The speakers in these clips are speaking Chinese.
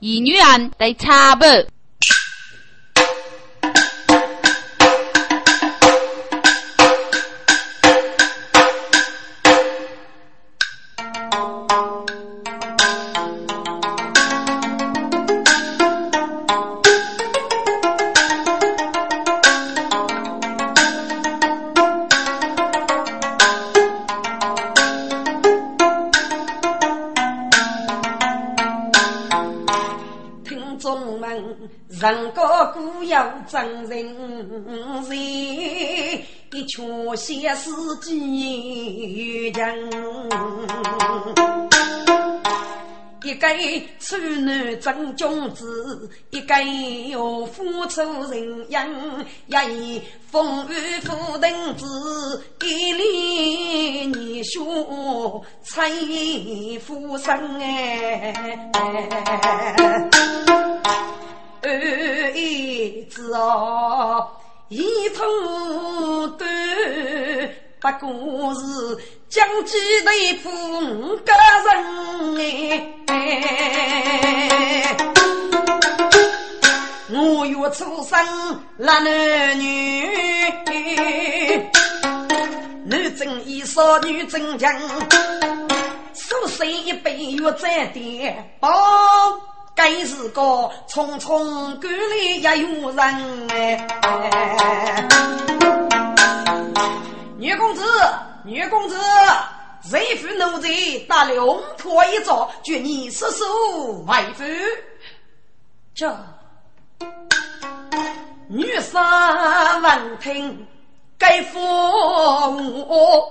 一女人得差不。真人才，一群写诗几人。一个处男真君子，一个要付出人样，一风雨负等子，一里你说财富生哎。二一子哦，一头短，不过是将鸡的父五个人哎。我月出生男女，男正衣少女正强，手生一杯月在点包。该是个匆匆赶来一有人哎！女公子，女公子，谁负奴才打龙坡一招，绝你失手为夫。这女生闻听，该服我，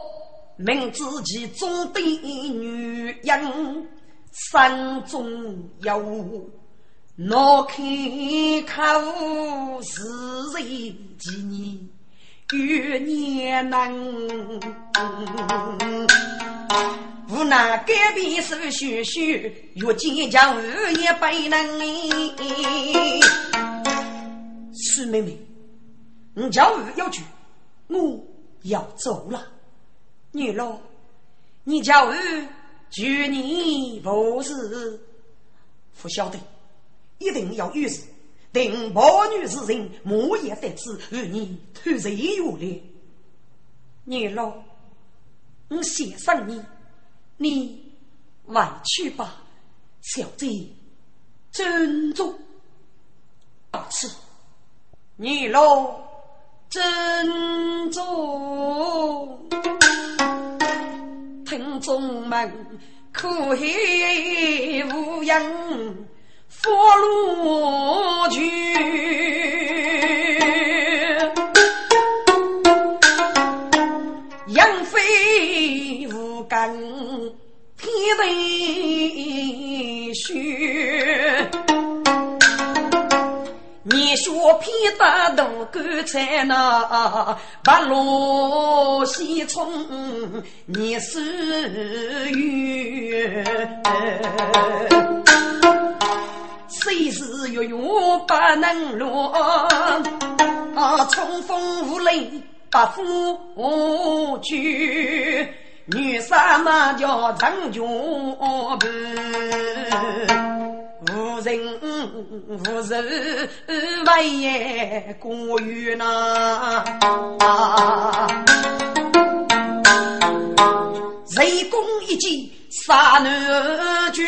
明知其中的女人。山中有我开口是谁几年月年能，无奈隔壁手续续，越见家务也不能。苏妹妹，你家务要去，我要走了。女老，你家务。求你不是不晓得，一定要遇事，定保女之人，莫也得知与你突然有恋。女老，我写上你，你回去吧，小姐珍重。是，女老珍重。听众们，可恨无人佛路去，杨飞无根天地雪。你说偏打大干菜那白罗西冲，你是冤，谁是月月不能落？啊，冲锋无雷不负去，女杀嘛叫长军不。无人。无仇，万也过远呐。雷公一击杀男主，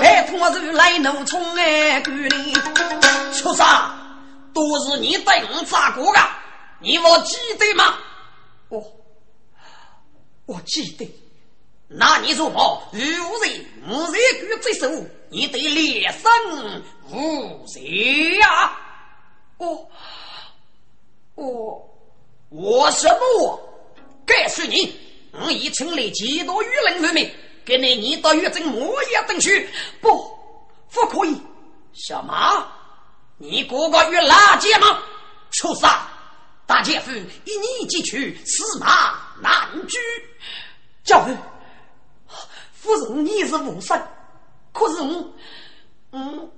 拜托如来怒冲哎管理。畜生，都是你带我砸过的，你我记得吗？我我记得。那你说我无人无人举这手？你得连生无邪呀！我我我什么我？该是你！我已成了几多舆论人民，给你你到月正莫也等去。不，不可以！什么？你哥哥与垃圾吗？畜生！大姐夫一你即去，司马难居。教诲，夫人你是无生，可是我，我、嗯，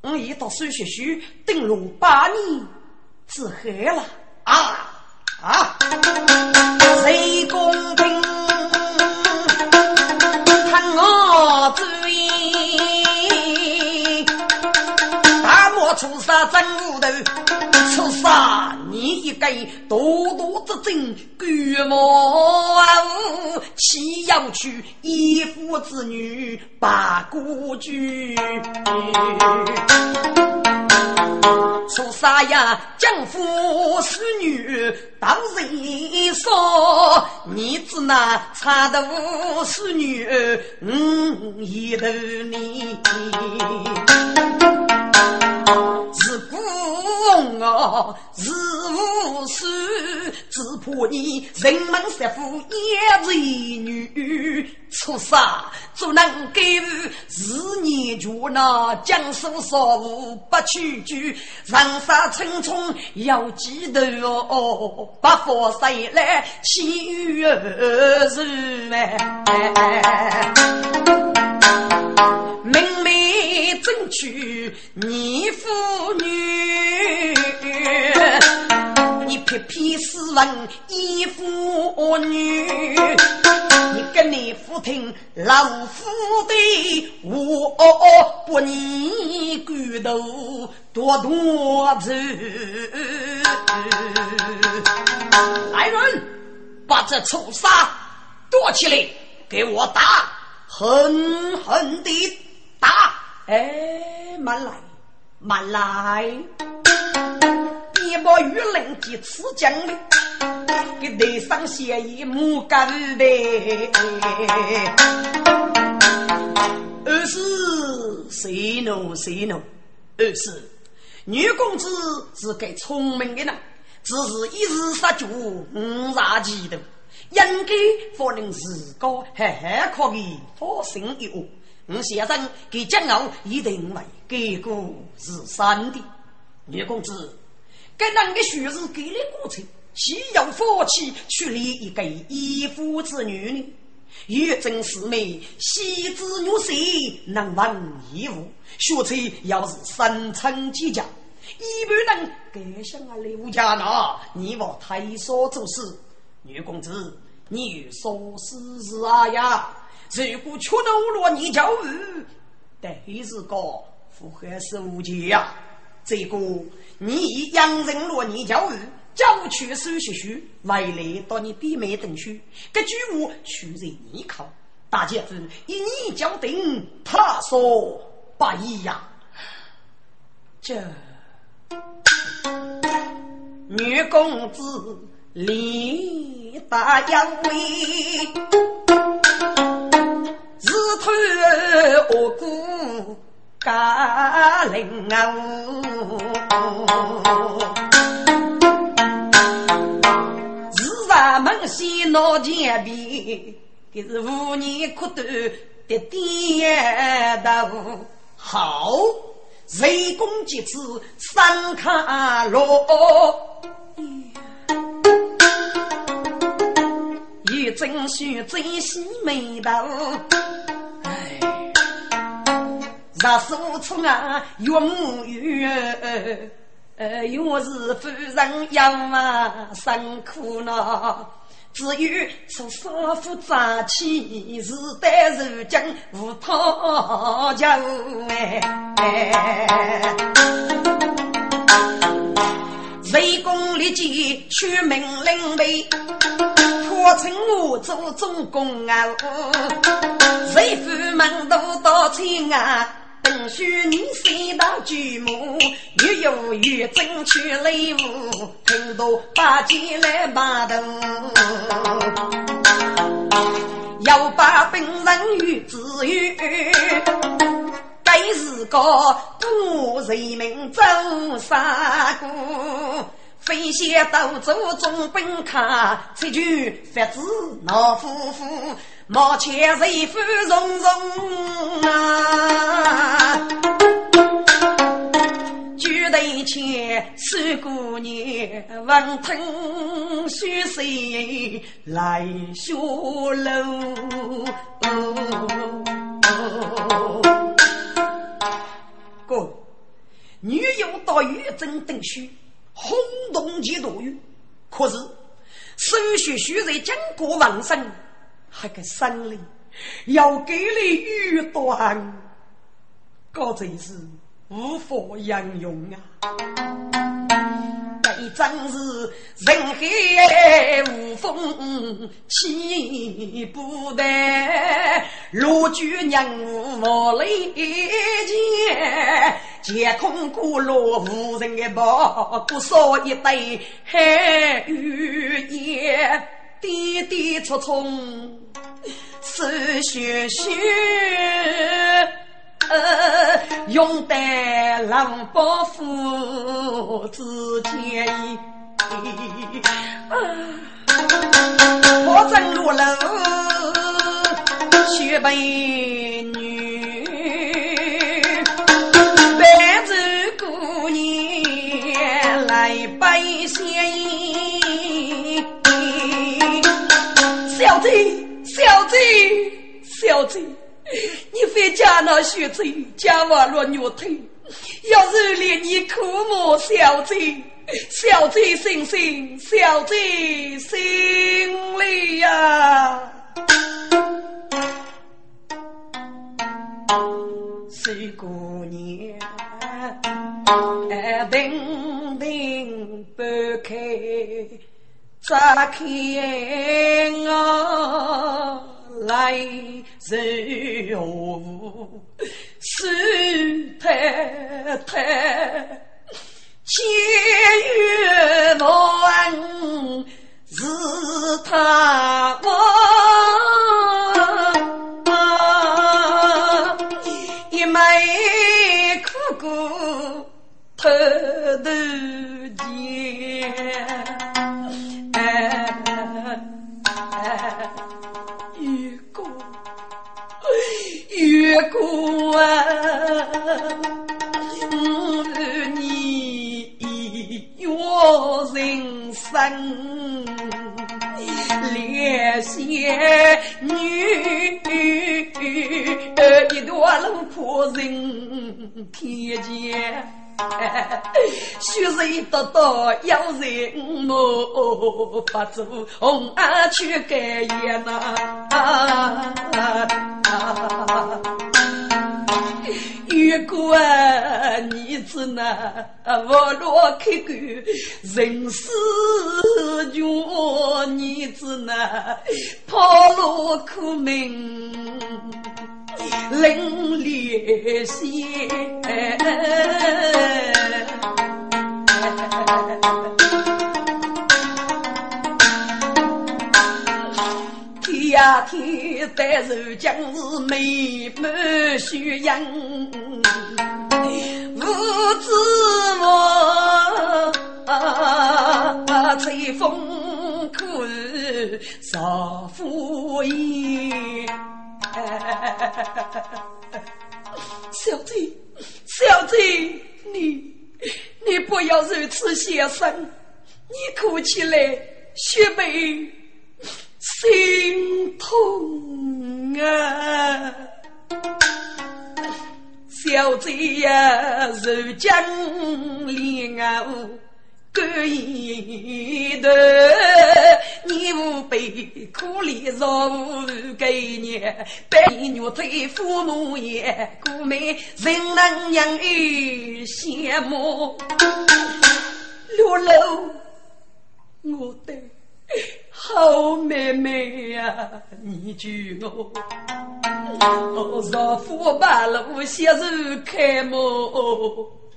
我已读书学书，定龙八年之后了啊啊！谁公平？看我追，大漠出杀真无头，出杀。你一个多多之精，鬼魔啊！岂要娶一夫之女把孤居？出杀呀，将夫是女当人说，你只那差的无死女，嗯，一头你。是孤哦，是无事，只怕你人门杀夫也为女，出杀只能给日年绝那江苏少妇不屈居，人杀匆匆要记得哦，不发谁来欺于儿子哎。娶你妇女，你偏偏斯文依妇女，你跟你父听老夫的，我不你骨头多多子。来人，把这畜生夺起来，给我打，狠狠地！打！哎，慢来，慢来！别把玉林及此将领给内上写一木干的。二是谁怒谁怒？二是女公子是个聪明的人，只是一时杀脚误杀几头，应该不能自高，还还可以发生一误。我先生给江傲一定为给过是三的女公子，该男的许是给了过程，岂有放弃去立一个义父之女呢？玉真是美，喜子女婿能闻义务，学才要是三称几家，一般人该向啊刘家那，你我太少做事。女公子，你说是是啊呀？如果缺德落你教育，但是个符合是无解呀。这个你养人落你教育，教去手续续，未来到你弟妹等去，这句话需人依靠。大姐子一你教定，他说不一样。这女公子李大杨威。自头我顾家人啊，自上门先闹前边，这是五年苦斗的点头。好，人工几次三卡罗？真须珍惜眉头，若是无处啊，岳母怨，呃，又是夫人要啊，辛苦呢。至于出少妇早起，是待如今无讨教哎。为公立即取命令呗。我称我做总公啊，谁府门都到亲啊，等许你三大巨母，越有越争取礼物，听到八戒来码头，要把本人与子玉，该是个不人民走三姑。飞仙斗走中本卡，这句法子老夫妇，毛钱随风融融啊！举头前四姑娘，闻听虚声来学楼。哥，女友到玉真等虚。轰动几多余，可是手续须在经过王生，还给三里，要给你预断，搞这事无法形容啊！真是人海无风起不来，罗举人物无雷见，天空孤落无人的宝，不少一对海雨烟，跌跌冲冲是血血。用得狼保父子间，破阵落楼血本小贼，小贼，小贼。你非家那血贼，家瓦落牛腿，要是连你苦莫小贼，小贼心心，小贼心里呀。水姑娘，叮叮不开，咋开我？来人物是太太，千月万是他我，一枚苦苦偷偷月女，一段路破人天间。血水多多要人莫不做红啊去改颜呐。如果你只那我落开口，人世穷，你只那跑路苦命。冷烈些，夏天，但是将是美满虚阳，无知我吹风苦，少敷衍。小贼，小贼，你你不要如此先生，你哭起来血背心痛啊！小贼呀，如将恋啊！干一头，你无悲苦怜若无给你，百年推父母也，故美人能养育羡慕。六楼，我的好妹妹呀，你救我！我若夫八路携手开门，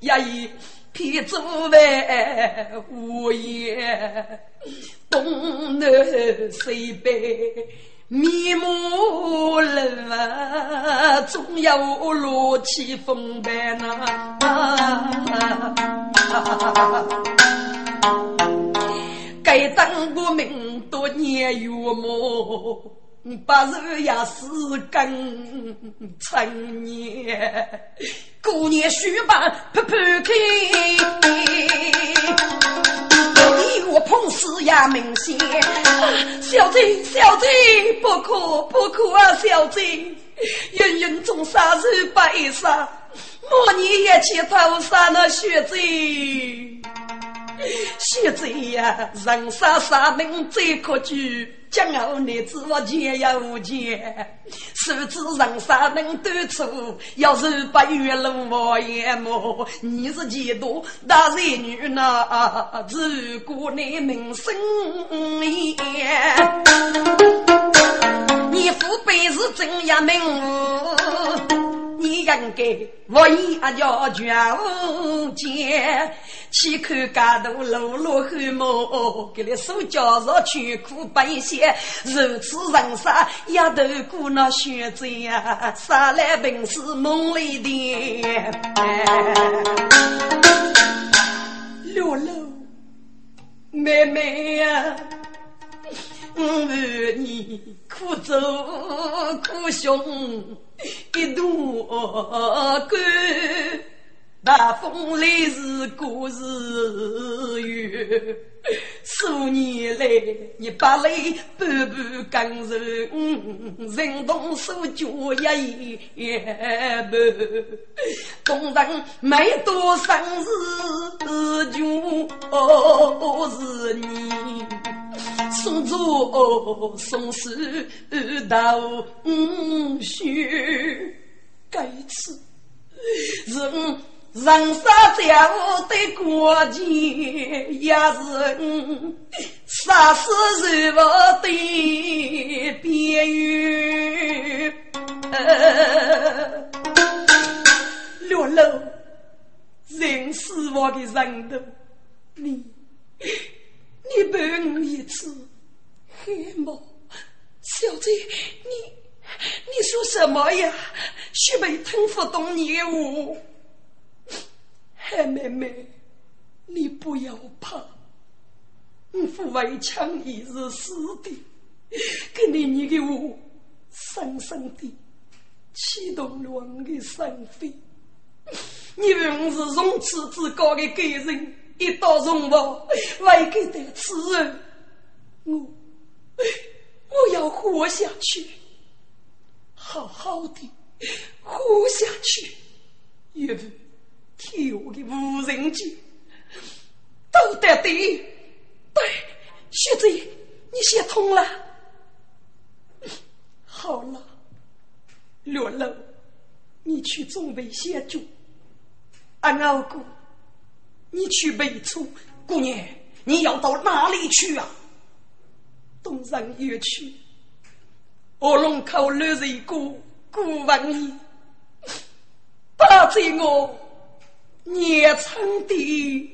呀一。偏做万无言，东南西北面目冷啊，总有落起风斑呐。该当过命多年月么？八十也是更成年，过年须把拍拍开，你我碰死也明显。小贼小贼，不可不可啊！小贼，芸芸中杀人白杀，莫念一起头杀那血贼。现在呀，人傻傻能最可惧。江后男子我钱也无钱，手指人傻能短粗，要是八月龙王眼目，你是几多大才女呢？如果你名声严，你父辈是真也名你应该我一叫全无见。去看街头路路寒毛，给你手脚上全苦白些，如此人生丫头姑那选择呀，啥来本是梦里的。六六妹妹呀，我问你苦走苦凶 一度孤，大风里是故事远。数年来你把泪半半干受，人动手脚也一半。工人没多生日就是你，送走送死到血，该死人。人生在我的国境，也是杀死人我的边缘。六楼，人死我的人头，你你陪我一次，黑毛小姐，你你说什么呀？许没听不懂你的话。海妹妹，你不要怕，我父为强已是死的，给你你给我深深的启动了我的生飞。你们是如此之高的个人，一道荣华为给的此人，我我要活下去，好好的活下去，因为。天的无人机，都得对，对，学子，你写通了，好了，六楼，你去准备写作，俺二姑，你去备处，姑娘，你要到哪里去啊？东山园区，卧龙口六十个古玩意，打在我。年长的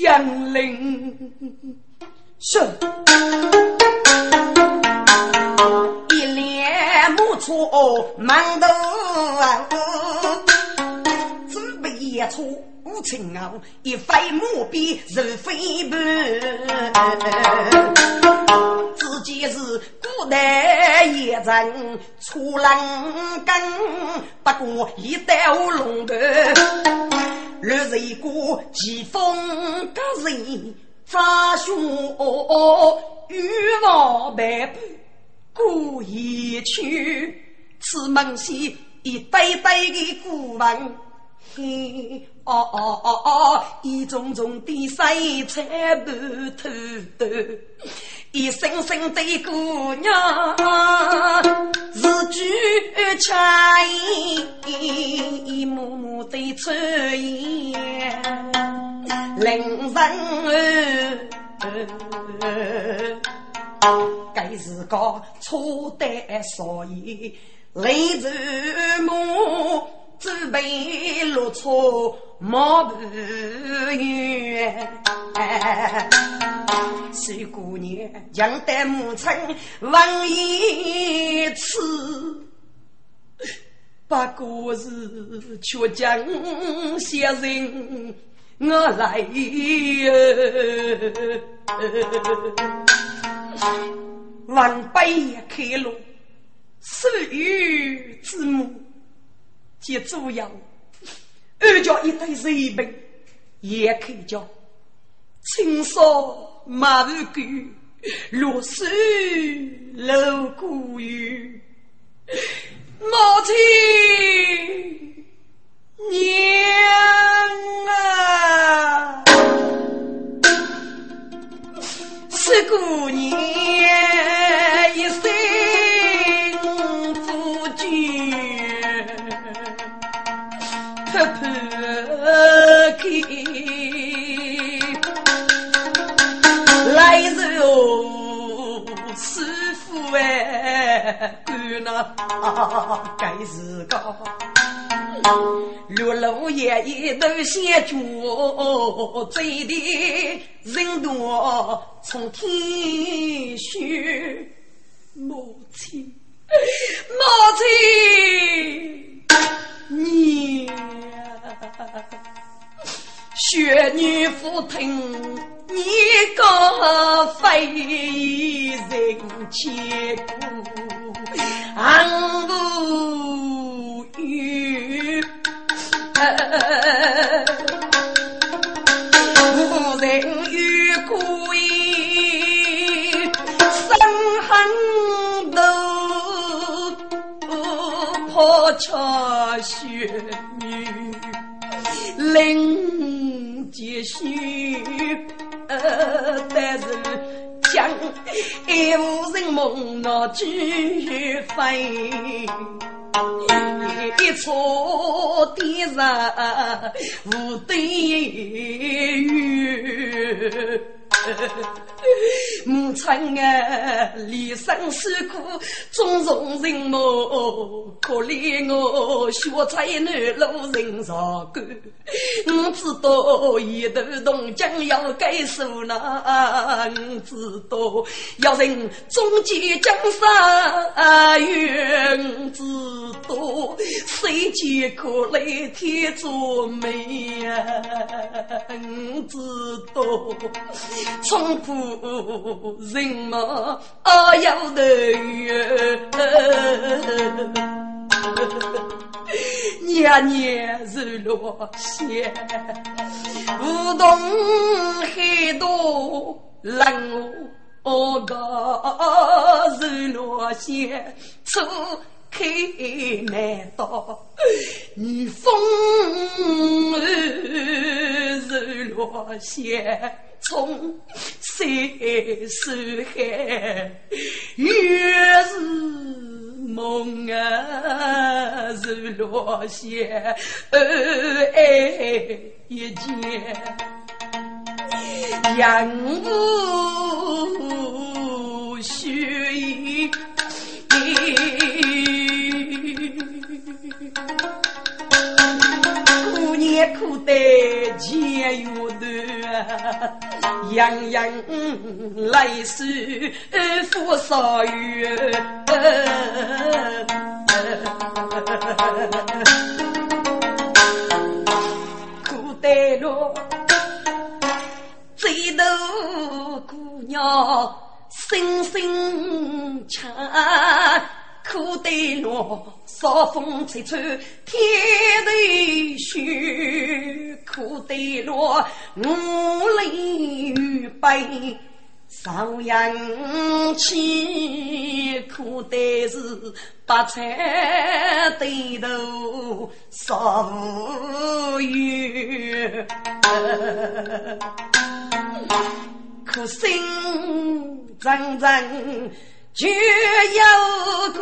杨林是一脸木错忙头，准备演出无情啊，一飞木笔如飞盘，自己是古代一人出人根，不过一刀龙头，六十个疾风个人扎胸，欲望百般过一去，此门西一堆堆的古文。嘿，哦哦哦哦，一种种的水彩不透透，一声声的姑娘是句恰意，一幕幕的出言令人该是个错的所以泪如梦。准备落车马不远，水姑娘将带母亲问一次，不过是却将些人我来，万杯开路，死于之母。即主要，二叫一对水兵，也可以叫青烧马肉狗，落水露骨鱼，母亲该是个。六路爷爷都先脚，醉的人多从天雪，母亲，母亲，你雪女夫听，你个非人切骨，俺无语。无人与故意生恨斗，破桥雪女临结须，但是将一无人梦那俱飞。一错的人无对语。母亲啊，离生受苦，种种人母，可怜我学才难路人上干。我知道一头铜将要改数那，我知道要人终结江山冤，知道谁见可来天作美呀，我知道。从不人马要得月，年年日落雪，梧桐很多冷哦个日落雪，初开难到，你风日落雪。从山山海，月是梦啊，日落下，恩爱一见，杨无须。年苦得钱又多，样样来时富少月，苦得了最头姑娘心心强。苦得落，扫风吹吹天地雪；苦得落，五里雨悲少阳气；苦得是白菜对头少无缘，苦心阵阵。就有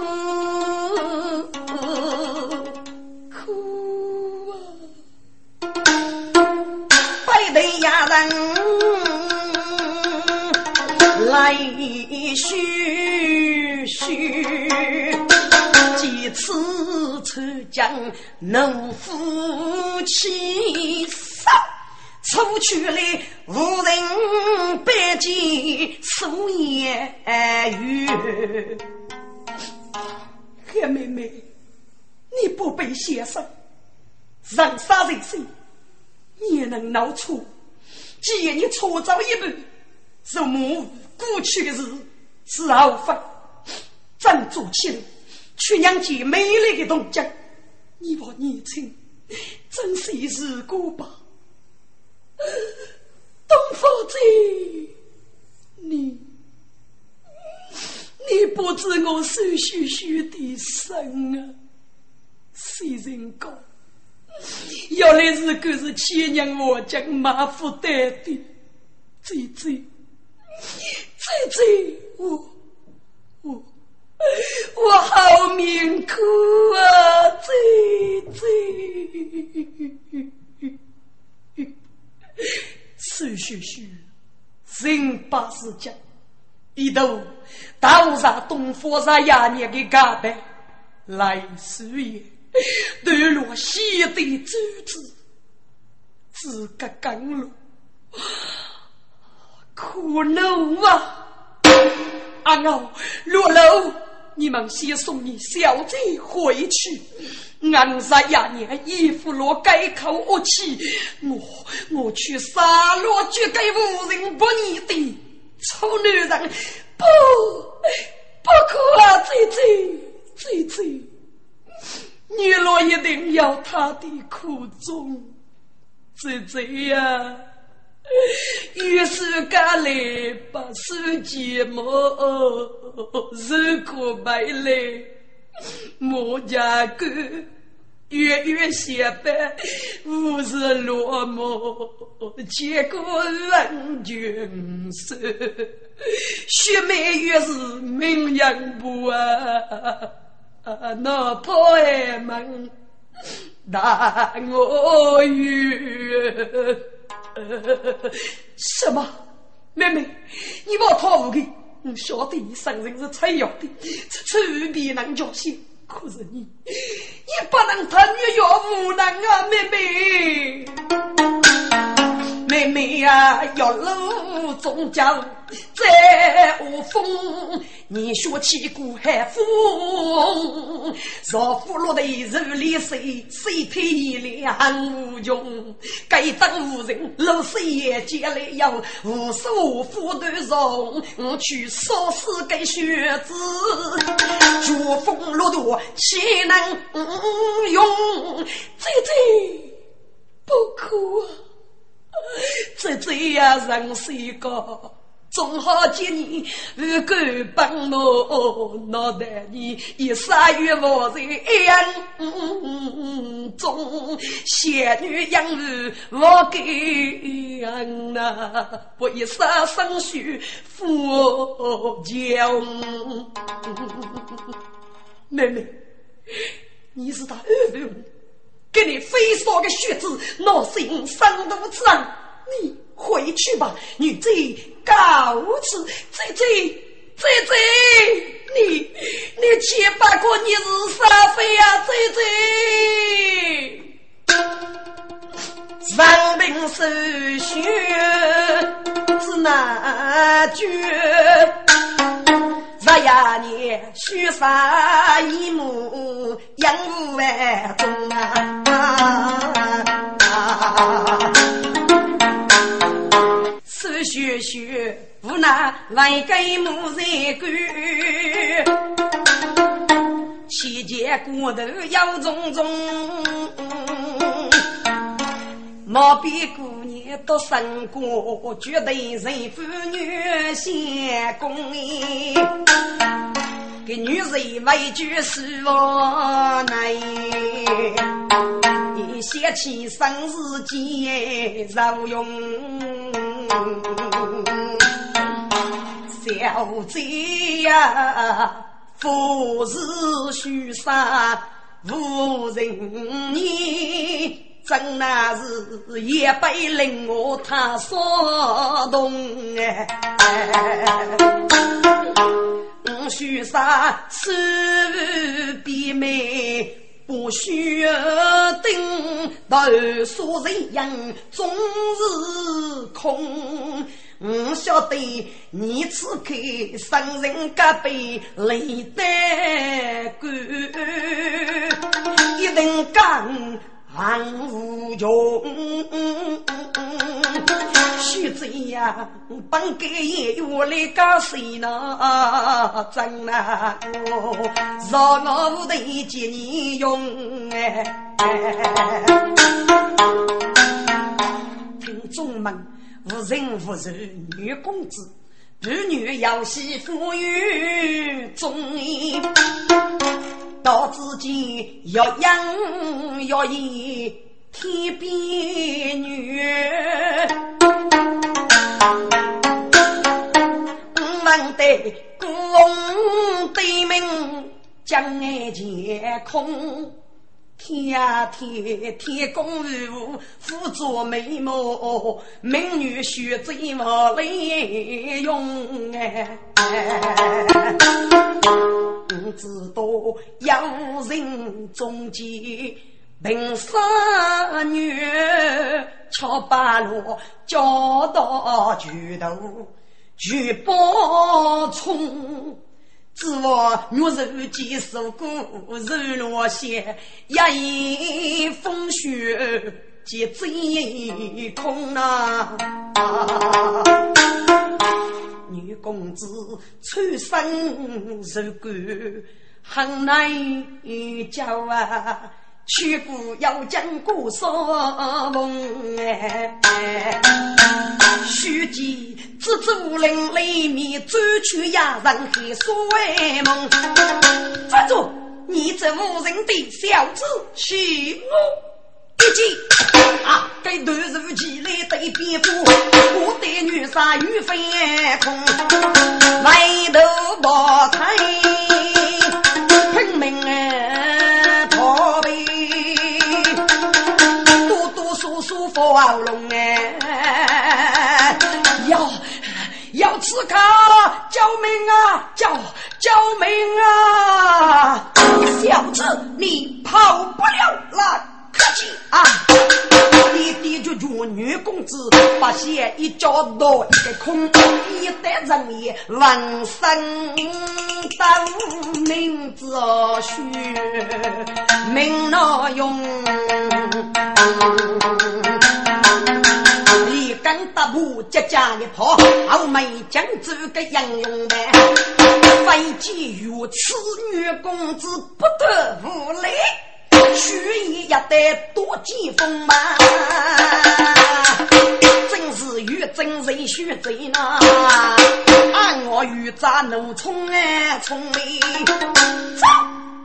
将怒夫妻杀。出去了，无人百计素言语。黑妹妹，你不被先生人杀人生，也能闹出。既然你错早一步，是母过去的事是后发，真做起来，去娘家美丽的东家，你把年轻，真是一时过吧。东方子，你你不知我手虚虚的身啊！谁人讲？原来是个是千年我将马虎带的，姐姐，姐姐，我 我好命苦啊，贼贼！羞羞羞！人把世界一度，头上东方上压捏个钢板，来输液，断落血的肢体，资格刚落，苦了我，俺老落了。你们先送你小姐回去。俺在呀年衣服落街口恶气，我我去杀落绝给无人不义的丑女人，不不可啊！姐姐姐姐，你若一定要他的苦衷，姐姐呀，于是赶来把手寂寞，如果没来。莫家沟，月月相伴，无事落寞，结果人群瘦，血脉越是名扬不啊！那破门，大我冤。什么？妹妹，你把他误给？我晓得你生人是采药的，这臭皮能叫些，可是你，你不能贪女要无能啊，妹妹。妹妹呀，要路中将在无风，你学起古海风。若夫落得如里水，水体凉无穷。该等无人露水也见了有无数夫断容。我去烧死给学子，绝风落度岂能用？姐姐不哭啊！这这样人是一个，总好见你不敢帮我脑袋里一杀月无人眼中，仙女养儿我给那不一杀生血佛教。妹妹，你是他儿子。给你飞烧的血子，闹心生毒之人，你回去吧，女贼告辞，贼贼贼贼，你你千八个你是啥非呀，贼贼，生病受血是难绝。十呀年，须杀一母，养五万众啊！是学学，无奈来给母人管，期间过头要种种。莫比姑娘多生过，绝对人妇女先公哎，给女人委屈是无奈，一想起生日节受用，小姐呀，富士须杀无人念。真那是也被令我他所动哎！我须杀手比美，不须等到所人样终日空。我晓得你此刻生人隔壁泪得干，一定讲。万无穷，须知呀，本该也我来搞谁呢？真难过，让我无得见你用哎！听众们，无人无仇女公子，儿女要媳妇与忠义。到自己要养要养天边女，我们的公对门将爱皆空，天呀天，天公无辅助美貌，美女选择我来用哎。不知道有人中间凭啥女敲八路，教导巨头去包冲。只望玉手几首歌，日落斜，一夜风雪皆真空啊！女公子穿身受苦，很难教啊！曲故要讲古说梦哎，须记蜘蛛林里面追去呀，人黑所为梦。站住！你这无人的小子，欺我一记啊！该突如其来对蝙蝠，我的女杀与飞空，埋头不开，舒服喉咙哎，要要刺客，救命啊！救救命啊！小子，你跑不了了，客气啊！你爹就叫女公子，把鞋一脚落一个空，一代人也闻声当名字学，名闹用。一根大步接家一跑，后眉将这个英勇的，飞机如此女公子不得无礼。须臾也得多几风嘛，真是与真人须贼呐！按我与咱奴冲哎冲哎，走！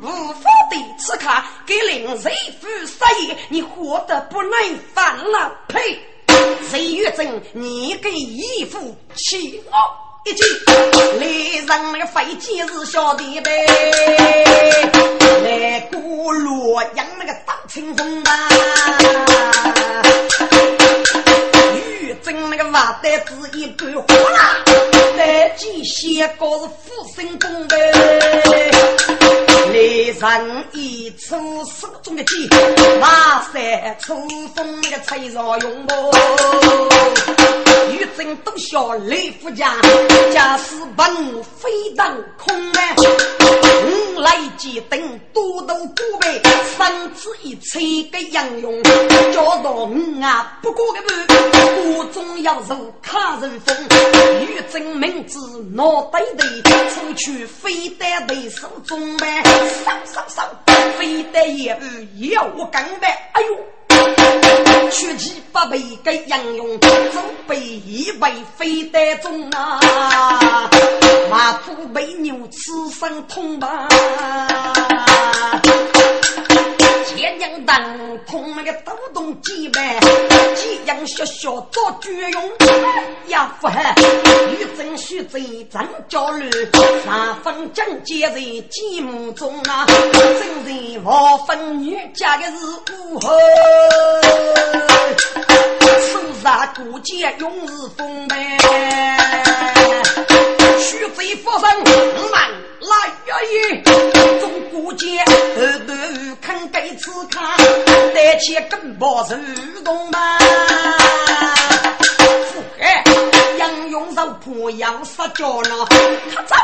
无法的此刻给令谁夫杀业，你活得不耐烦了？呸！谁与真你给义父起我？一句，来人那个飞机是小弟呗，来过洛阳那个大清风啊，玉珍那个瓦袋子一端哗啦，来几些个是富生功呗，来人一出手中的剑，马三出风那个菜上用不。玉珍都笑雷夫家，家是本非当空门。五来几等多头古背，三子一吹个杨勇，叫到五啊不过个半，我总要受卡人风。玉珍名字脑袋的，出去非得为手中呗，上上上，非得也要我干呗，哎呦！屈其八倍给杨勇，准备一倍飞得中啊！马虎被牛吃伤痛吧？千娘当碰那个抖动几百，几样小小做绝用。呀，夫汉，女真须在张家路，三分将结在几目中啊！真人我分女家的是武后，手上古剑永是风呗。须贼发生慢来呀！中古剑后头看该此看，带起根宝手动嘛。富贵杨勇手破杨杀脚呢，他走。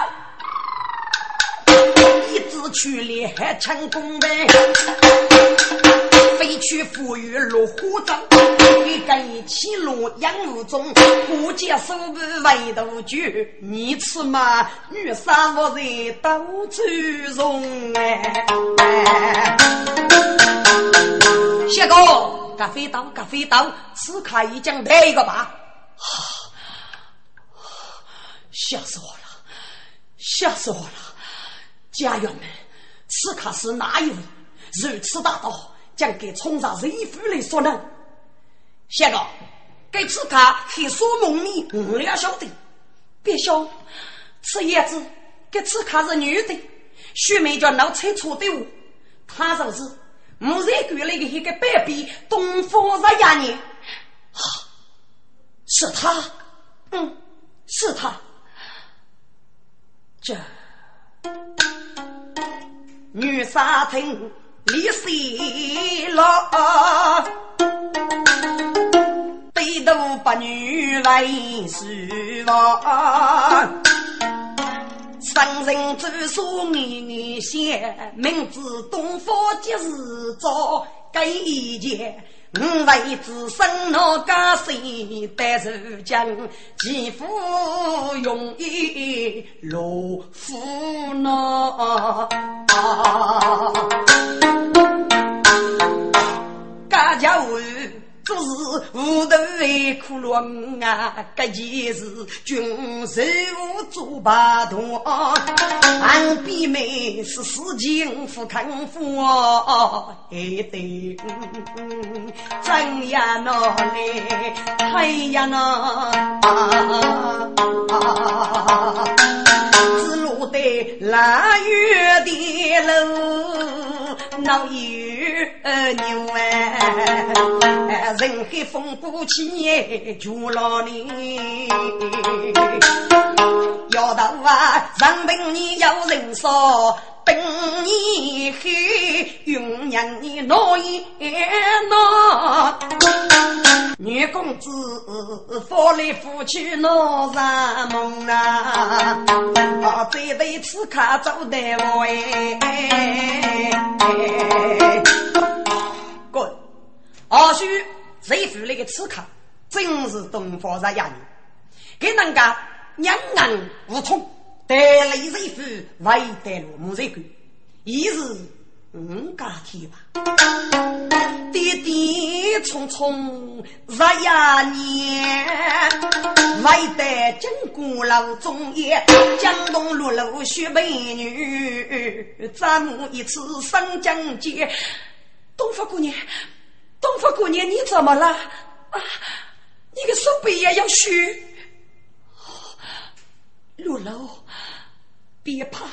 一直去练成功呗。飞去富裕落虎帐，一根一起落杨屋中，不见手不为杜鹃，你吃嘛？女杀我人都尊荣哎！谢哥，咖啡刀，咖啡刀，此刻已经来一个吧？吓死我了！吓死我了！家人们，此刻是哪一位如此大刀？将给冲上人夫来说呢？谢哥，给此刻黑说梦里，我俩晓得。别笑，此叶子给此刻是女的，须眉叫闹车错的我，他就是我在过来的一个白比东方日呀你，啊，是他，嗯，是他，这女沙厅李水了，对头把女来是吧？上人之说年年写，明知东方吉日早，该一件。五位子孙闹家谁得受将，几夫容易落夫恼。家家户。做事无头为苦龙啊，这件事军事无做把舵，俺比妹是死情不肯负啊，哎对，真呀那嘞，太呀那，只落得腊月的楼，闹有牛哎。人海风过起，就老你。要到啊，上本你有人少，本你黑，永年你闹一闹。女公子翻来覆去闹啥梦啊？啊，这对刺客走得我哎。滚，二叔。谁府那个刺客，真是东方人呀！给人家两岸无通，带来谁府外带路木贼鬼，一日五家天吧。跌跌匆匆日呀年，外带金鼓楼中夜，江东路路雪美女，咱们一次上江街，东方姑娘。东方姑娘，你怎么了？啊，你个手背也要虚。六楼，别怕，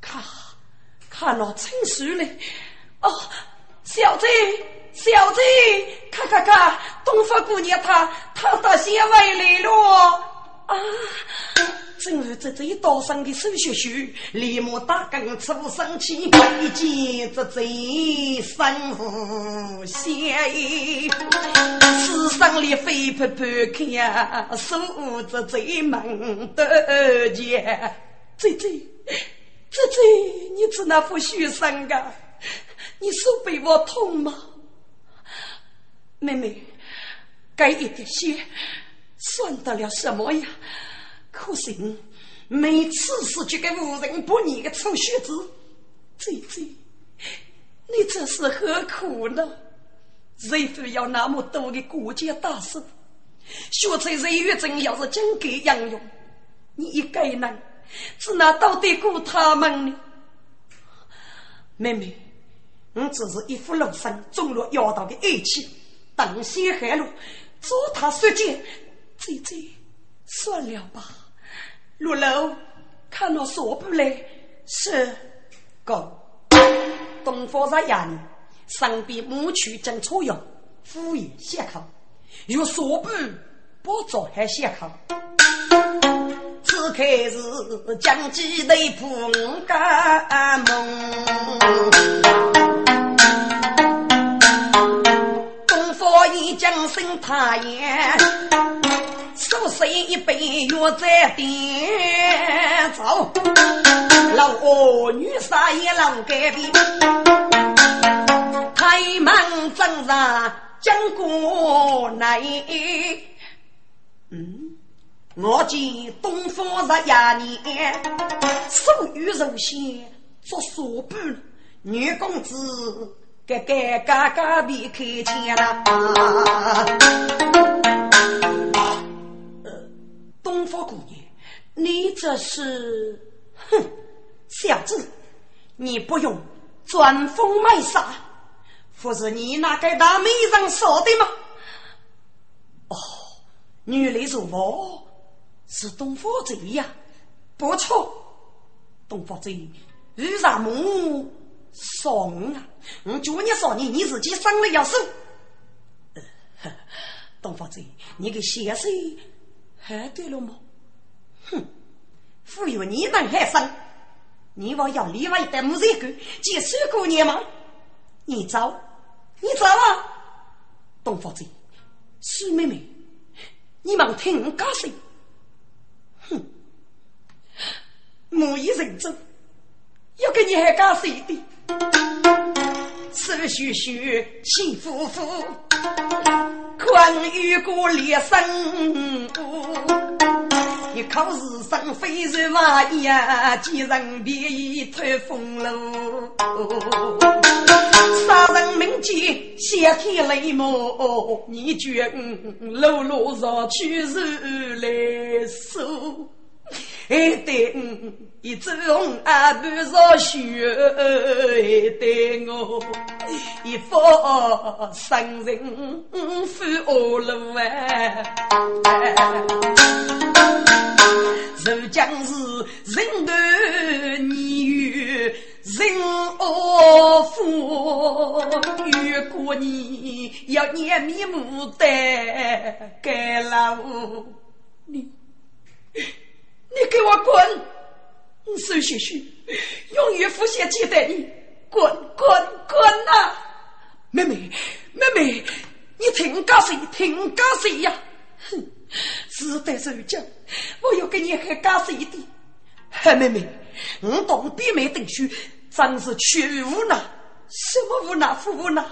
看，看了成熟了。哦，小子，小子，看看看，东方姑娘她她到县外来了。啊！正如这这一道上的手续须，立马打更出生气，一见这贼生无邪，世上里飞扑扑看，守着贼门的前，贼贼贼贼，你怎那副虚生啊？你手背我痛吗？妹妹，该一点血。算得了什么呀？可惜每次是这个无人不念的臭学子，姐姐，你这是何苦呢？谁非要那么多的国家大事？学在日月真要是讲给杨勇，你一个人只能斗得过他们呢？妹妹，我只是一副肉身中了妖道的暗器，当先害路，做他所见。姐姐，算了吧。陆楼，看我说不来。是，哥，东方日夜里，身边母曲正初用，敷衍谢口。有说不，不做还谢口。此刻是将鸡头扑干梦，东方已将身太阳。多生一杯药在点，走，老二女杀也老改变，太忙正上讲过来。嗯，我见东方日呀年，手与柔线做锁布，女公子该该嘎嘎别开钱了。东方姑娘，你这是哼，小子，你不用装疯卖傻，不是你那个大美人说的吗？哦，原来是我，是东方贼呀，不错，东方贼遇上母送啊！我叫你少年，你自己生了要死。东方贼，你个先生还对了吗？哼，忽悠你能还生？你我要另外一代木材狗，接水姑娘吗？你走，你走啊！东方贼，苏妹妹，你忙听我讲声。哼，木已认真，要给你还讲谁的？手续续，心夫夫，困于过烈生。一口日生非是嘛呀，几人便已退风路。杀人命贱，掀天雷幕，你觉路路上去是来收。还得一走啊半绕雪，还得我一副生人负恶路啊！如将是人断你与人恶夫，越过你要念面目的该老你。你给我滚！苏旭旭，永远不想记得你，滚滚滚呐！妹妹，妹妹，你听告谁？听告谁呀？哼，是在受讲，我要给你还告谁的？嗨，妹妹，我当弟妹等书，真是屈无奈。什么无奈？无奈？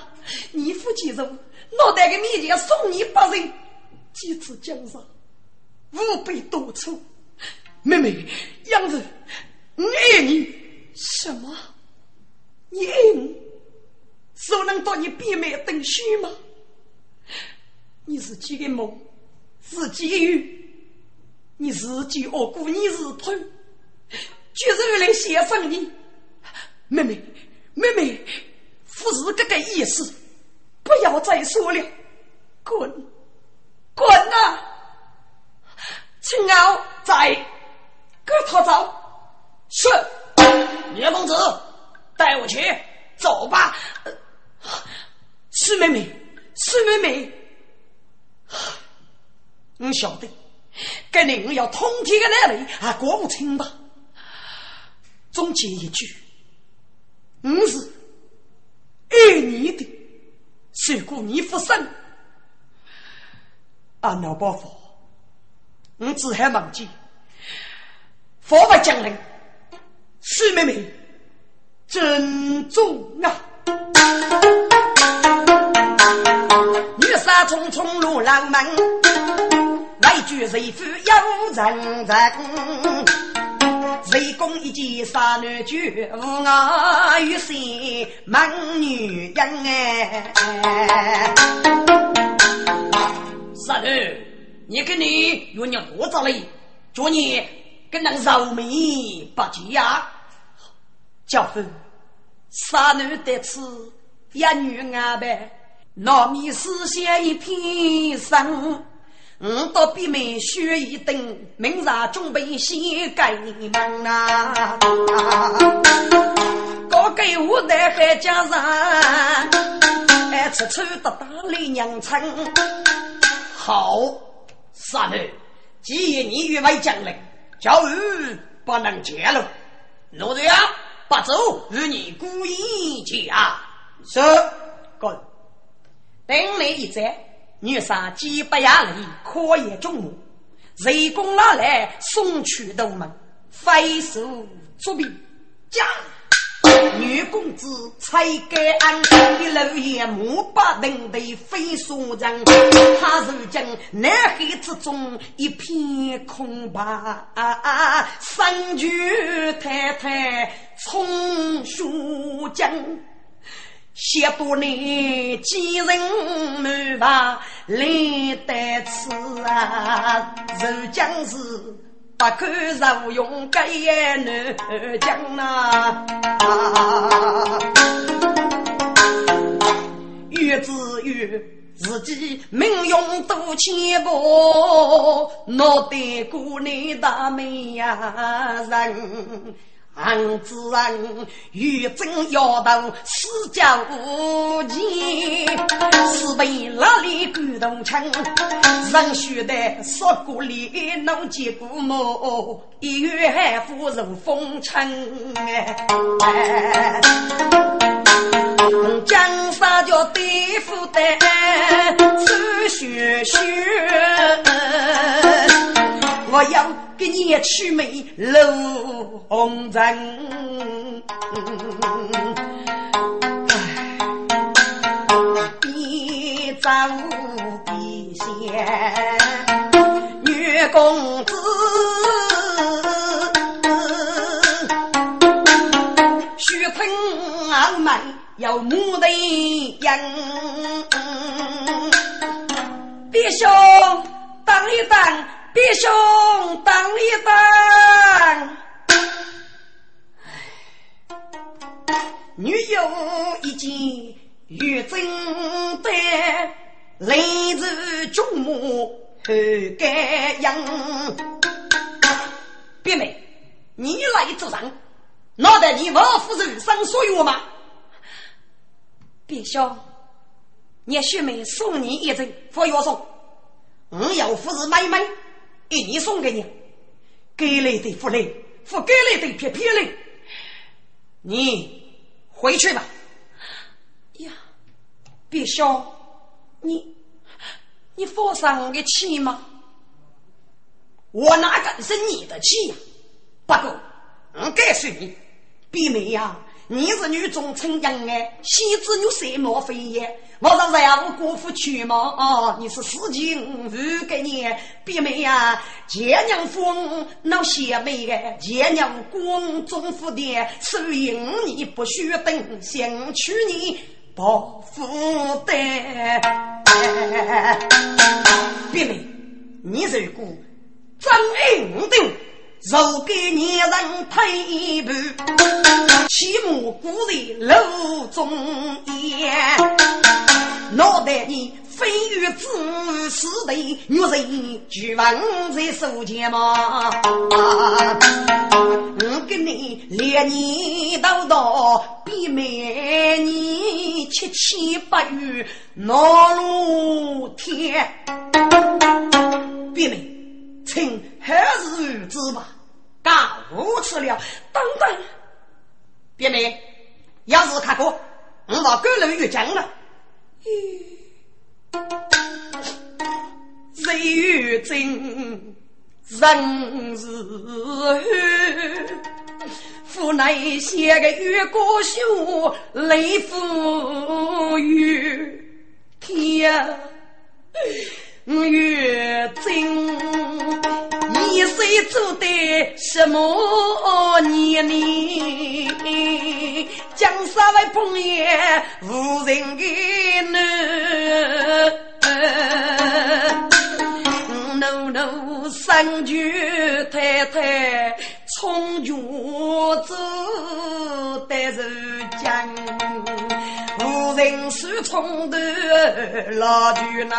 你父亲说，脑袋的面前送你八人，几次江上，无辈多处。妹妹，杨子，我爱你。什么？你爱我？谁能到你闭门等虚吗？你自己的梦，自己有，你自己恶过，你是吞，就是来先生你。妹妹，妹妹，不是这个意思，不要再说了，滚，滚啊！青傲在。给他走，是聂公子，带我去走吧。苏妹妹，苏妹妹，我晓得，跟你我要通天的那里啊，过不清吧？总结一句，我是爱你的，如果你不生，啊，老伯父，我只还忘记。佛法降临，苏妹妹，珍重啊！女杀匆匆入郎门，外举谁夫有人人。谁公一见杀男眷，无我于心忙女人哎！杀头，你跟你有娘多着嘞，祝你。跟那肉糜不羁呀，教父，杀男得此一女安排，糯米思想一片生，我到闭门学一等，明日准备先改门啊！高给我的还家人，哎，处处得打理娘亲。好，杀男，既然你欲为将领。教育不能见了，奴才呀不走与你故意讲。是，滚！等你一在，女杀几百亚里，可也中目。谁攻拿来送去斗门，飞手作弊，将。女公子才该安，一路也目不能的飞速人，他如今南海之中一片空白，三句太太从书江，写不你几人满吧来得此啊，如将是。不敢受用该南疆呐，越自越自己命用多钱薄，脑袋过你大美呀人，俺自人欲争要斗，死家无情，是被哪里感动情？人须得说过里能结过母，一月夫人风尘。江山叫对付的出血血，我要给你取美楼红尘。三五的仙女公子，徐坤傲慢又目的人，弟兄等一等，弟兄。当一当。女友一见玉贞的，来自祖母后盖养。别妹，你来做上，脑袋你王夫人生所有吗？别笑，聂雪梅送你一针服药送，我要夫是买买，一年送给你，给来的福利，不给来的撇撇嘞。你回去吧。呀，别笑，你你放上个气吗？我哪敢生你的气呀？不过，我告诉你，别妹呀。你是女中称扬哎，西子女什么飞耶？我让让我国父去吗？哦，你是四情五个年，别妹呀，姐娘风闹邪妹个，姐娘光中府的，所以你不许等，想娶你不负的。别妹，你如果真爱我的。若给年人陪伴，起码古人路中言。脑袋里飞越子时的女人，就放在手间嘛。我跟你连年叨叨，比每年七七八月闹露天。别妹，请。还是日子吧，搞无耻了！等等，别妹，要是看过，我把狗人越讲了。谁与真，人是汉。府内写个月过秀，雷府雨天。月正，你谁做的什么年龄？江山为朋友无人给侬，奴奴三句太太从军走得如江。无人手冲的老君呐，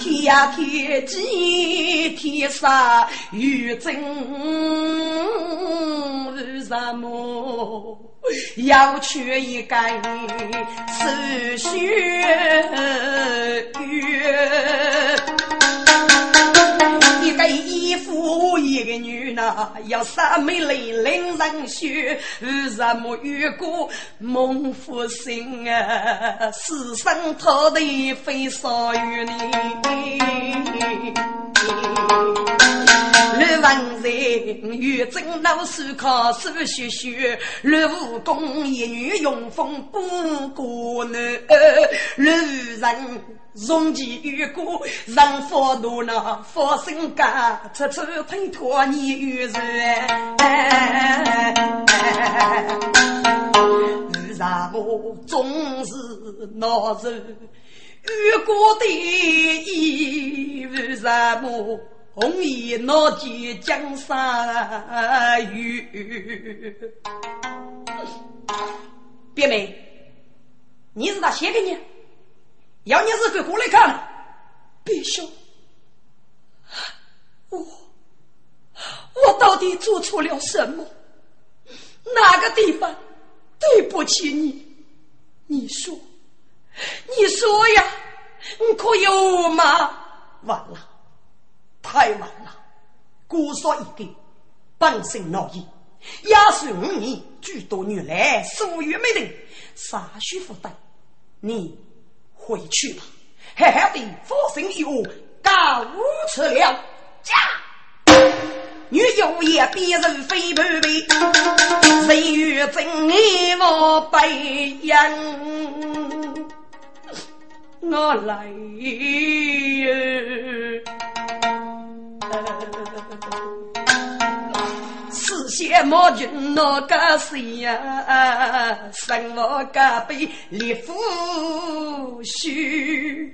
天呀天机天杀玉真什么要取一根手血月？一个，女呐，要三美丽令人血，为什么遇过孟夫心啊？死生他的非少于你。刘文人与真老师考手学学，刘武功一女用风不过男，刘人。容其遇过，让佛度那佛身家，处处推脱你与人。为什么总是恼人？遇过的意，为什么红颜恼见江山雨？别妹，你是他写给你？要你日个过来看，别笑，我我到底做错了什么？哪个地方对不起你？你说，你说呀，你可有吗？完了，太晚了，姑说一个，本性恼意，压岁五年，诸多女来，素月没人，啥许负担？你回去吧，好好的佛生一物，告无此了。驾，女有也别人非不悲，谁与真爱我背影？我来。四县毛军那个谁呀？生我个被烈夫婿。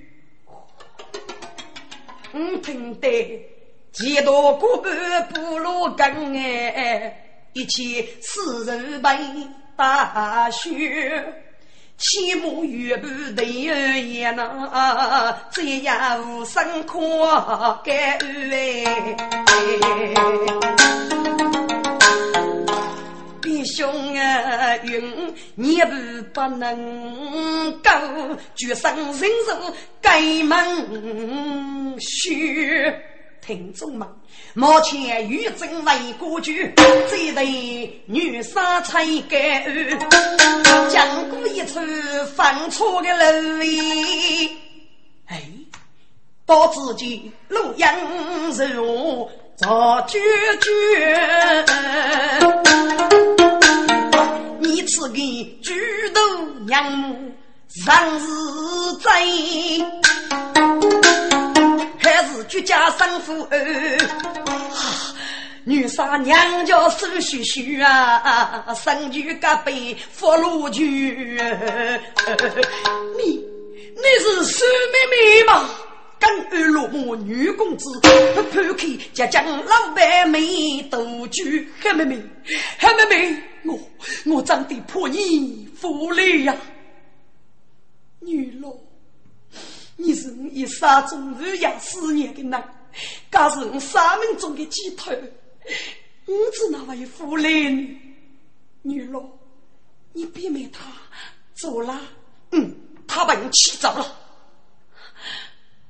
我听得几多个半部落根哎，一起四人被大雪。起码月半头也那，这样无声可改哎。弟兄啊，云你不不能够，决生人肉改门虚。听众们。目前与正为国主，这对女杀才改讲过一出犯错的路哎，把自己录音如做决绝，你此个举头仰目上是贼。还是居家生父啊，女杀娘家手续续啊，生女隔辈福禄全。你你是孙妹妹吗？跟二落母女公子不，抛开家将老白眉独居。黑妹妹，黑妹妹，我我长得破你福利呀，女老。你是我一生中日夜思念的人，更是我生命中的寄托。你只那位夫人，女老，你别没他走了。嗯，他把你气走了。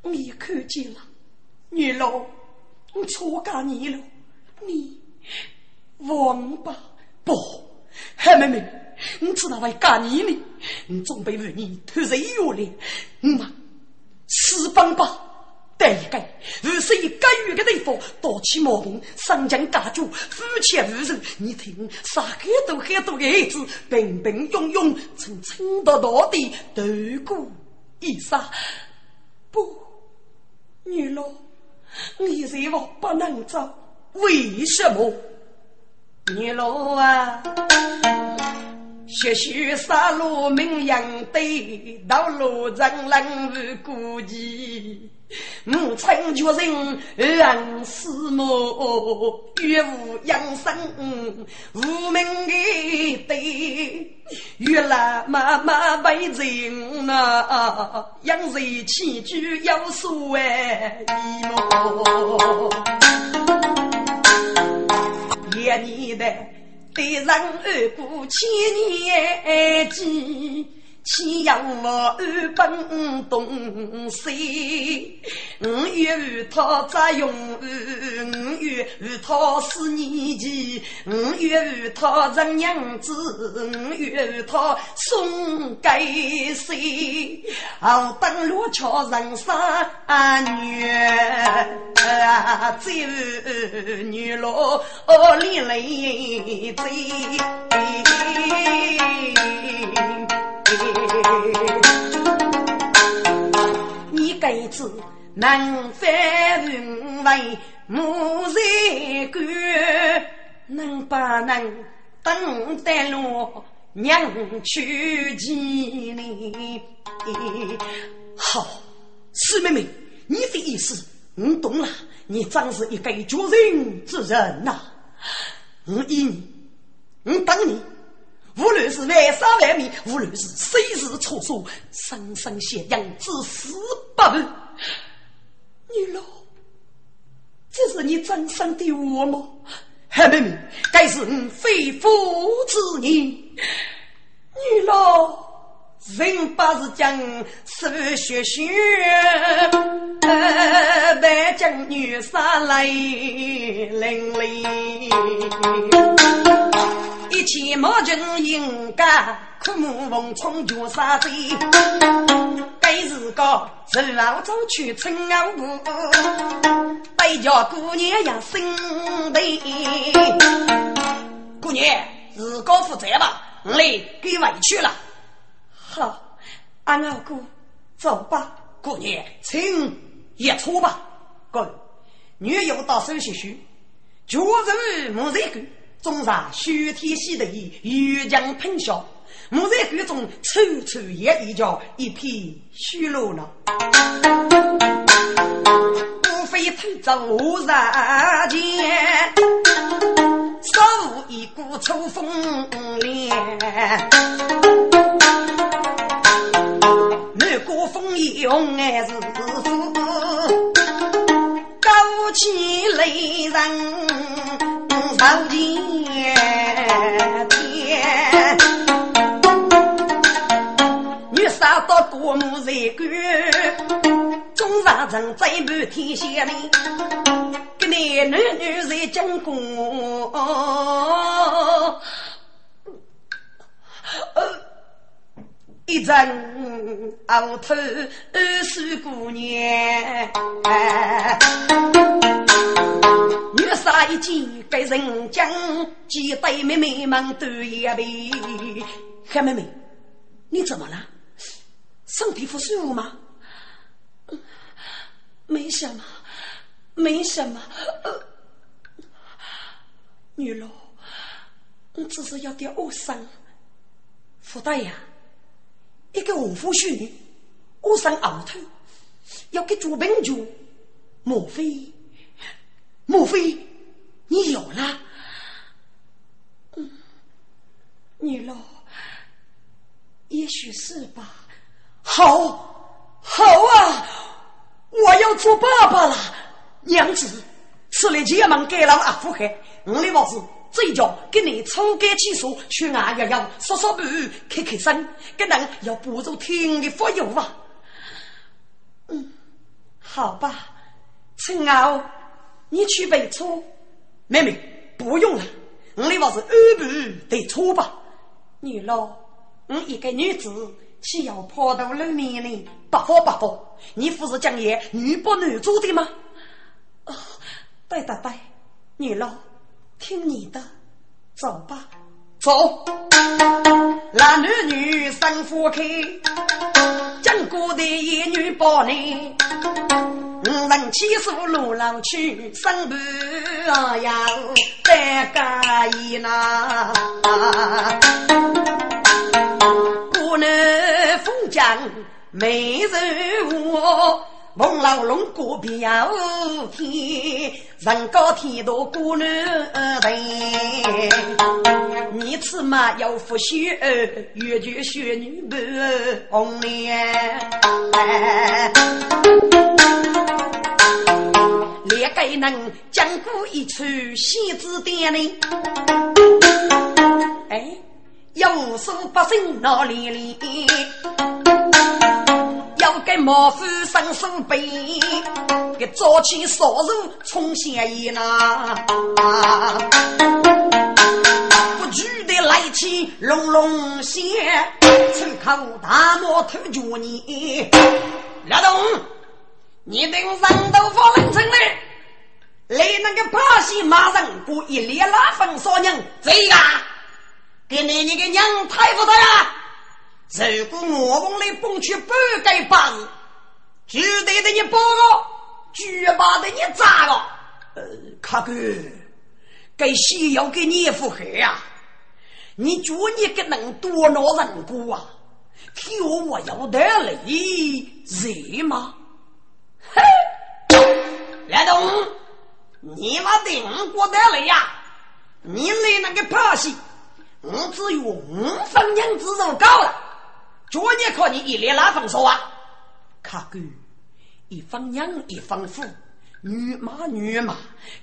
我看见了，女老，我错干你了，你忘吧。不，黑妹妹，你知道为干你呢？你准备为你偷谁药了？嗯。私奔吧！第一个，如是以干预的地方，夺起毛病，上将家主，夫妻无人。你听，杀很多很多的孩子，平平庸庸，从青到到地，度过一杀。不，女老，你认我不能走，为什么？女老啊！血血杀戮名扬对，道路人人无顾忌。我曾决人人死母，岳无养生无名的对。原来妈妈为人呐，养人起居有所谓么？一年的。对人二过千年计，夕阳我二本东西？我与他再用，我与他是年纪，我与他人娘子，我与他送给谁？好等罗桥人生女，只有女罗里来追。你该知能翻云为木材官，能不能等待落娘去见你？好，四妹妹，你的意思我懂了，你真是一个绝人之人呐！我依你。我等你，无论是万杀万灭，无论是谁是错数，生生血养，至死不渝。女老，这是你真生的我吗？黑妹妹，该是你非夫之女，女老。人不是讲是血血，但将女杀来淋漓。一起莫军应该苦木逢冲决杀贼，该是个日老早去称傲部，白家姑娘呀心累。姑娘，自个负责吧，累给委屈了。好，俺老姑，走吧。姑娘，请一出吧。哥，女友到手续须，脚肉木材沟，种上雪天洗的衣，玉浆喷笑。木材沟中抽抽也一叫一片虚落了。无非偷走人间，手一股秋风凉。南国风用爱是夫，高起雷人受天天，女杀到过目在观，中上人在满天下里，个男男女在讲过。一阵鳌头二十姑娘，女杀一见被人将，几对妹妹们都一杯。黑妹妹，你怎么了？身体不舒服吗？没什么，没什么。女老，我只是有点恶伤。福大呀。一个红夫婿女，我生鳌头，要给做病主，莫非？莫非你有了？嗯，女老，也许是吧。好，好啊！我要做爸爸了，娘子，此来前门给了阿福海，我的王子。这叫给你冲干气数，去牙咬咬，刷刷鼻，开开声，给人要不住听的福佑啊！嗯，好吧，陈敖，你去备车。妹妹，不用了，我的话是安排得车吧。女老，我一个女子，岂要抛头露面呢？不好不好，你不是讲言女不男做的吗？哦，对对对，女老。听你的，走吧，走。男女生分开，讲过的一女抱你。五人七十路老去，身伴要再加一呐。不能封疆美人我。孟老龙过边天，人高天大过南头。你此嘛要福血，越绝血女不红脸。连个能讲过一出戏子点呢？哎，要无数百姓闹连连。要给毛夫生手背，给早起烧肉冲香烟呐，不惧的来气隆隆响，出口大漠偷脚你，老东，你等上头发冷成嘞，来那个巴西马上过一列拉风少娘，这个给你那个娘太不得呀！如果我们来蹦去半个八日，就得的你报告，绝把的你砸了。呃，卡哥，该西要给你一副黑呀！你觉你个能多恼人过啊？替我我要得累热吗？嘿，来东，你妈定过得累呀？你来那个把戏，我只有五分娘子肉够了。昨年靠你一脸拉风说话，卡哥，一方娘一方父，女马女马，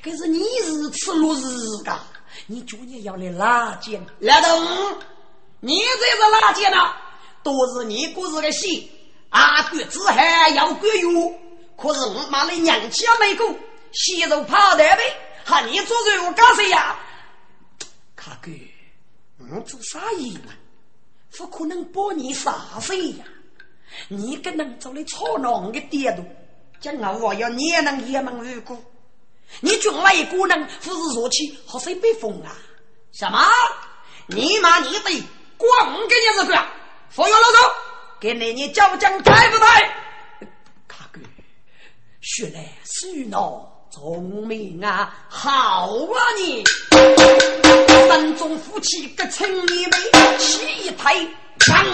可是你是吃落日噶？你今年要来哪件？老东，你这是哪件呢？都是你故事的戏。阿哥子还要个月，可是我妈的娘家没过，西肉跑得呗，喊你做肉干谁呀？卡哥，我做啥意呢？不可能把你杀死呀！你跟能做的操囊的爹都，将我要你能也能无辜。你军来一个人，不是说起好谁被封啊？什么？你妈你的光给你是个，佛要老走，给你你交将抬不抬？卡哥，学来是闹。聪明啊，好啊你！三中夫妻各称一枚，七台枪，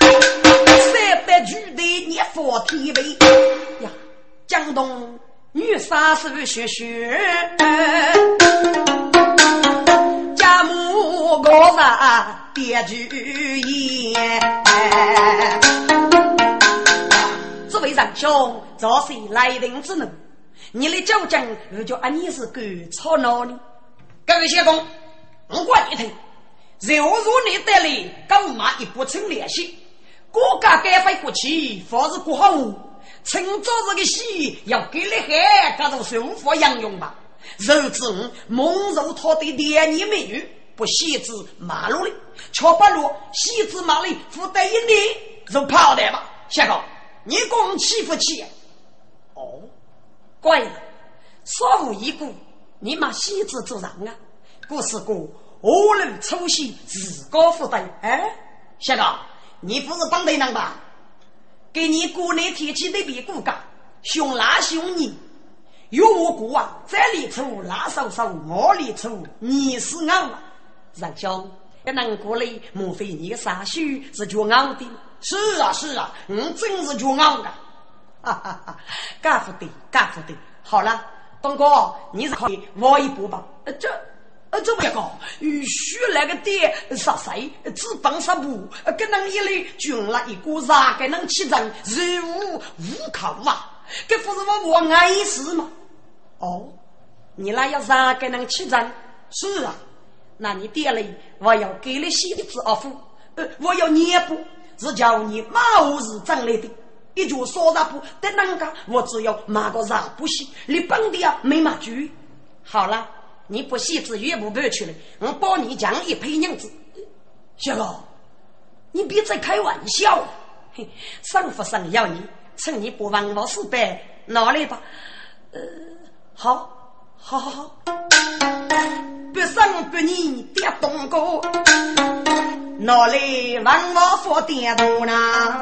三百举的念佛天威呀！江东女杀手学学，家母高人别举言。这位仁兄，这是来人之怒。你的九将又叫啊？你是狗吵闹呢？各位先锋，我管你听。柔弱你得来，跟我妈一不成联系。国家改废国旗，房子过好。趁早这个戏要给你海，这种舒服养用吧。肉子蒙受他的连年美女，不限制马路的，却不落限制马里负担一年就跑的吧。下个，你光欺负起？哦。怪了，少无一顾，你妈喜子做人啊！故事过，恶人粗心，自高负担。哎，小哥，你不是帮队人吧？给你国内天气那边骨干，凶拉凶你，有我过啊！这里出拉手手，我里出你是俺嘛？仁兄，这能过来，莫非你的杀手是叫俺的？是啊，是啊，我真是叫俺的。哈哈哈，干不得，干不得。好了，东哥，你是可以挖一步吧？呃，这，呃，这么一个，须来个爹杀谁？只帮杀步，跟人一类军了一个啥？给人起阵，任务无靠啊！这不是我我爱死吗？哦，你那要啥给人起阵？是啊，那你爹嘞，我要给你写的字阿父，呃，我要念不？是叫你马五日长来的。一脚烧茶布，得啷个？我只要买个茶布洗，你本地啊没买酒。好了，你不洗子越不搬去了，我帮你讲一赔银子。小哥，你别再开玩笑了。嘿，生不生要你，趁你不忘我四百拿来吧。呃，好，好好好，不生不你别动过。拿来问我付点多呢？